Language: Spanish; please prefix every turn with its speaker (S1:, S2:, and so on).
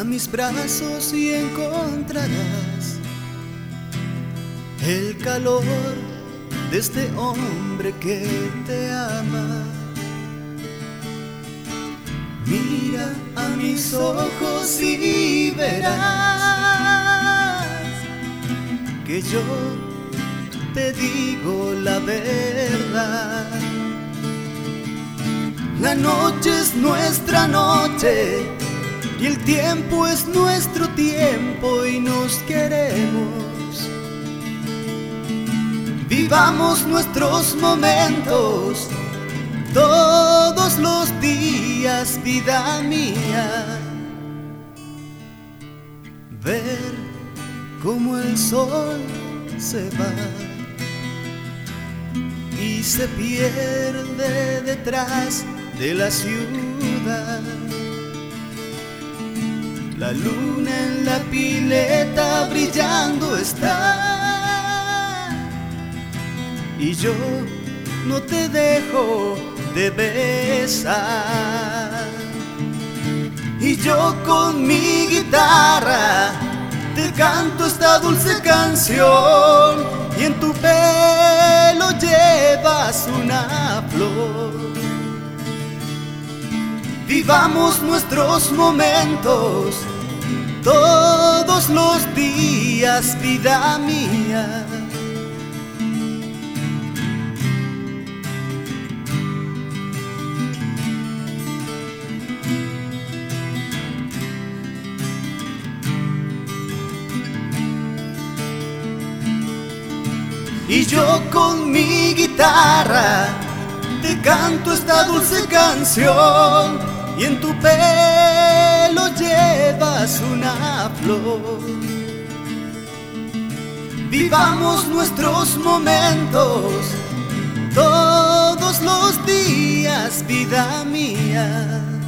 S1: a mis brazos y encontrarás el calor de este hombre que te ama. Mira a mis ojos y verás que yo te digo la verdad. La noche es nuestra noche y el tiempo es nuestro tiempo y nos queremos. Vivamos nuestros momentos todos los días, vida mía. Ver cómo el sol se va y se pierde detrás de la ciudad. La luna en la pileta brillando está. Y yo no te dejo de besar. Y yo con mi guitarra te canto esta dulce canción. Y en tu pelo llevas una flor. Vivamos nuestros momentos todos los días, vida mía. Y yo con mi guitarra te canto esta dulce canción y en tu pelo llevas una flor. Vivamos nuestros momentos todos los días, vida mía.